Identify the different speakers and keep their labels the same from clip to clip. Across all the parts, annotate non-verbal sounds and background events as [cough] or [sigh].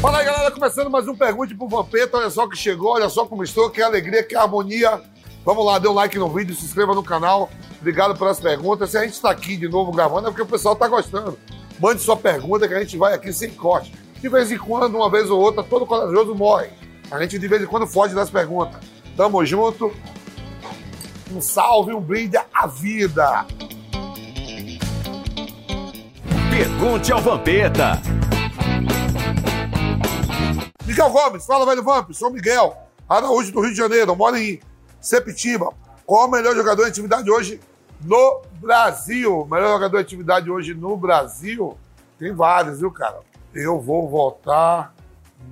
Speaker 1: Fala aí, galera. Começando mais um Pergunte pro Vampeta. Olha só que chegou, olha só como estou. Que alegria, que harmonia. Vamos lá, dê um like no vídeo, se inscreva no canal. Obrigado pelas perguntas. Se a gente está aqui de novo gravando, é porque o pessoal está gostando. Mande sua pergunta que a gente vai aqui sem corte. De vez em quando, uma vez ou outra, todo corajoso morre. A gente de vez em quando foge das perguntas. Tamo junto. Um salve, um brinde à vida.
Speaker 2: Pergunte ao Vampeta.
Speaker 1: Miguel Gomes, fala, velho Vamp. Sou Miguel, Araújo do Rio de Janeiro. Moro em Sepitiba. Qual o melhor jogador em atividade hoje no Brasil? Melhor jogador em atividade hoje no Brasil? Tem vários, viu, cara? eu vou votar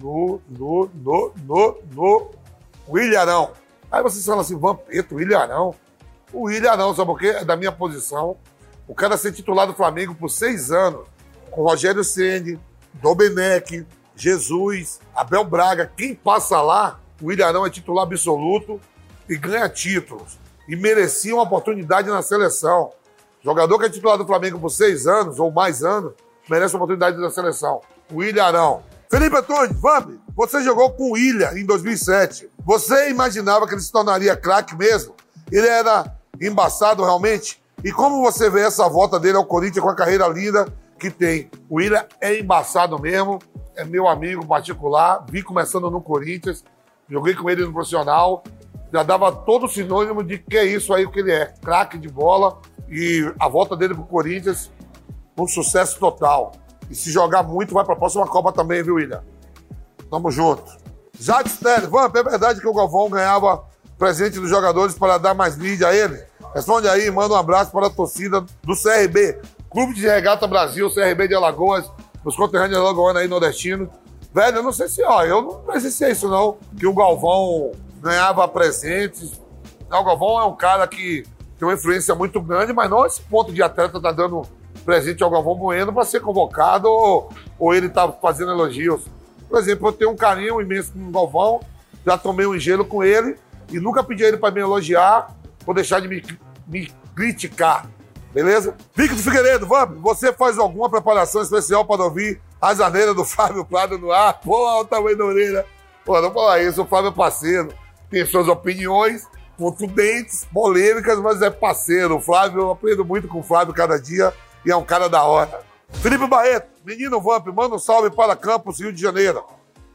Speaker 1: no, no, no, no, no William Aí vocês falam assim, Vampeta, William O William sabe por quê? É da minha posição. O cara ser titular do Flamengo por seis anos, com Rogério Ceni, Domenech, Jesus, Abel Braga, quem passa lá, o William é titular absoluto e ganha títulos. E merecia uma oportunidade na seleção. Jogador que é titular do Flamengo por seis anos ou mais anos, merece uma oportunidade na seleção. William Arão. Felipe Antônio, Vamp, você jogou com o William em 2007. Você imaginava que ele se tornaria craque mesmo? Ele era embaçado realmente? E como você vê essa volta dele ao Corinthians com a carreira linda que tem? O William é embaçado mesmo, é meu amigo particular, vi começando no Corinthians, joguei com ele no profissional, já dava todo o sinônimo de que é isso aí que ele é, craque de bola, e a volta dele pro Corinthians, um sucesso total. E se jogar muito, vai para a próxima Copa também, viu, William? Tamo junto. Jade Sterling, Vamp, é verdade que o Galvão ganhava presente dos jogadores para dar mais mídia a ele? Responde aí, manda um abraço para a torcida do CRB, Clube de Regata Brasil, CRB de Alagoas, os conterrâneos alagoanos aí nordestino. Velho, eu não sei se, ó, eu não presenciei isso não, que o Galvão ganhava presentes. o Galvão é um cara que tem uma influência muito grande, mas não esse ponto de atleta tá dando presente ao Galvão Bueno para ser convocado ou, ou ele está fazendo elogios. Por exemplo, eu tenho um carinho imenso com o Galvão, já tomei um gelo com ele e nunca pedi a ele para me elogiar ou deixar de me, me criticar. Beleza? Victor Figueiredo, vamos, você faz alguma preparação especial para ouvir a janeira do [laughs] Fábio Prado no ar? Pô, olha o tamanho da orelha. Pô, não falar isso, o Fábio é parceiro, tem suas opiniões, contundentes, polêmicas, mas é parceiro. O Flávio, eu aprendo muito com o Flávio cada dia e é um cara da hora. Felipe Barreto, menino Vamp, manda um salve para Campos, Rio de Janeiro.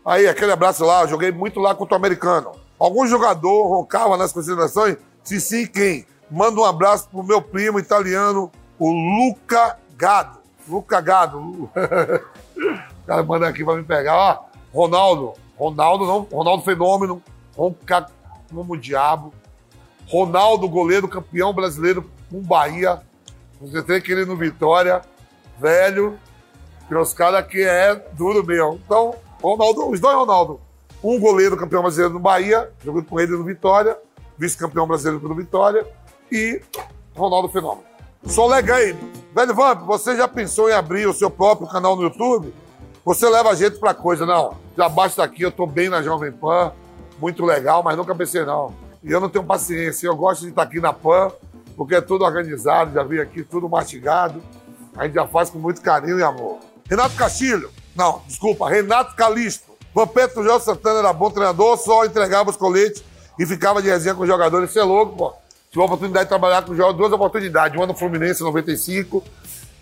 Speaker 1: Aí, aquele abraço lá, eu joguei muito lá contra o americano. Algum jogador roncava nas considerações? Se sim, quem? Manda um abraço pro meu primo italiano, o Luca Gado. Luca Gado. [laughs] o cara manda aqui pra me pegar. Ó, Ronaldo. Ronaldo não. Ronaldo Fenômeno. Ronca como diabo. Ronaldo, goleiro campeão brasileiro com Bahia. Você tem que no Vitória, velho, que os caras que é duro mesmo. Então, Ronaldo, os dois Ronaldo. Um goleiro campeão brasileiro no Bahia, jogando com ele no Vitória, vice-campeão brasileiro pelo Vitória, e Ronaldo Fenômeno. Legal aí. Velho Vamp, você já pensou em abrir o seu próprio canal no YouTube? Você leva a gente pra coisa, não. Já basta aqui, eu tô bem na Jovem Pan, muito legal, mas nunca pensei não. E eu não tenho paciência, eu gosto de estar aqui na Pan, porque é tudo organizado, já veio aqui tudo mastigado. A gente já faz com muito carinho e amor. Renato Castilho, não, desculpa, Renato Calisto. Vampeta João Santana era bom treinador, só entregava os coletes e ficava de resenha com os jogadores. Isso é louco, pô. Tive a oportunidade de trabalhar com o João, duas oportunidades. Uma no Fluminense em 95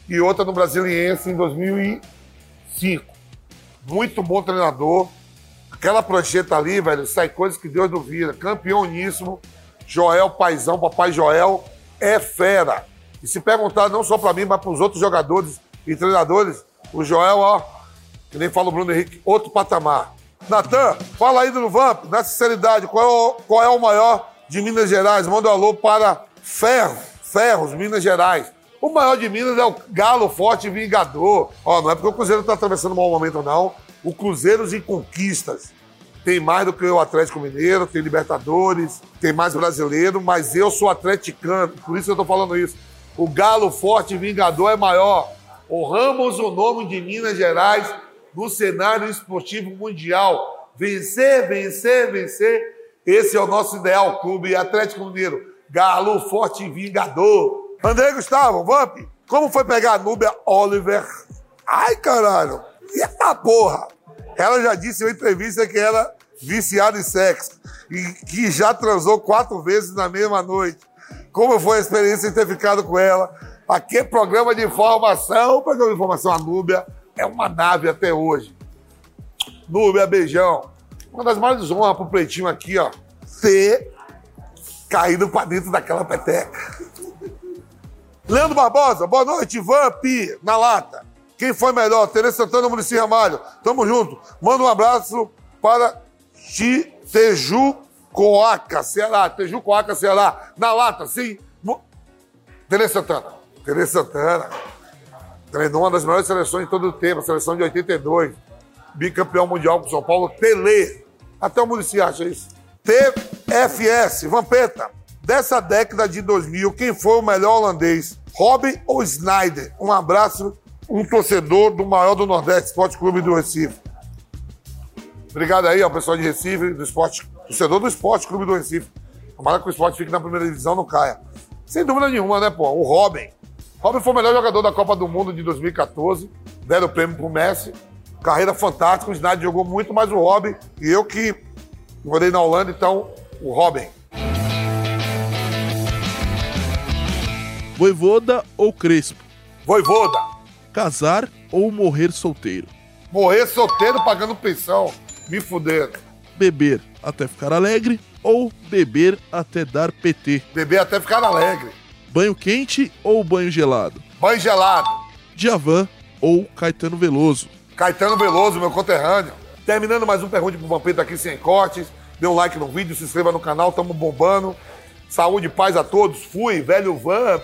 Speaker 1: e outra no Brasiliense em 2005. Muito bom treinador. Aquela prancheta ali, velho, sai coisas que Deus duvida. Campeoníssimo. Joel Paizão, papai Joel é fera. E se perguntar não só para mim, mas para os outros jogadores e treinadores, o Joel, ó, que nem fala o Bruno Henrique, outro patamar. Natan, fala aí do Vamp, na sinceridade, qual é, o, qual é o maior de Minas Gerais? Manda um alô para Ferro, Ferros, Minas Gerais. O maior de Minas é o Galo Forte Vingador. Ó, não é porque o Cruzeiro está atravessando um mau momento, não. O Cruzeiros em conquistas. Tem mais do que o Atlético Mineiro, tem Libertadores, tem mais brasileiro, mas eu sou atleticano, por isso eu tô falando isso. O Galo Forte Vingador é maior. Honramos o nome de Minas Gerais no cenário esportivo mundial. Vencer, vencer, vencer. Esse é o nosso ideal clube Atlético Mineiro. Galo Forte Vingador. André Gustavo, Vamp, como foi pegar a Núbia Oliver? Ai, caralho. E essa porra? Ela já disse em uma entrevista que era viciada em sexo e que já transou quatro vezes na mesma noite. Como foi a experiência de ter ficado com ela? Aqui é programa de informação, programa de informação. A Núbia é uma nave até hoje. Núbia, beijão. Uma das maiores honras pro Pretinho aqui, ó, ter caído pra dentro daquela peteca. Leandro Barbosa, boa noite, Vamp, na lata. Quem foi melhor? Tereza Santana ou Muricy Ramalho? Tamo junto. Manda um abraço para Tejucoaca, Ceará. Tejucoaca, Ceará. Na lata, sim. Tereza Santana. Tereza Santana. Treinou uma das melhores seleções de todo o tempo, a seleção de 82. Bicampeão mundial com São Paulo. Tele. Até o Muricy acha isso. TFS, Vampeta. Dessa década de 2000, quem foi o melhor holandês? Robin ou Snyder? Um abraço, um torcedor do maior do Nordeste, Esporte Clube do Recife. Obrigado aí ao pessoal de Recife, do esporte, torcedor do Esporte Clube do Recife. Tomara que o esporte fique na primeira divisão, não caia. Sem dúvida nenhuma, né, pô? O Robin. Robin foi o melhor jogador da Copa do Mundo de 2014. Deram o prêmio pro Messi. Carreira fantástica. O Snyder jogou muito mais o Robin. E eu que morei na Holanda, então, o Robin.
Speaker 3: Voivoda ou Crespo?
Speaker 1: Voivoda.
Speaker 3: Casar ou morrer solteiro?
Speaker 1: Morrer solteiro pagando pensão. Me fuderam.
Speaker 3: Beber até ficar alegre ou beber até dar PT?
Speaker 1: Beber até ficar alegre.
Speaker 3: Banho quente ou banho gelado?
Speaker 1: Banho gelado.
Speaker 3: Djavan ou Caetano Veloso?
Speaker 1: Caetano Veloso, meu conterrâneo. Terminando mais um Pergunte pro Vampeta aqui sem cortes. Dê um like no vídeo, se inscreva no canal, tamo bombando. Saúde e paz a todos. Fui, velho Vamp.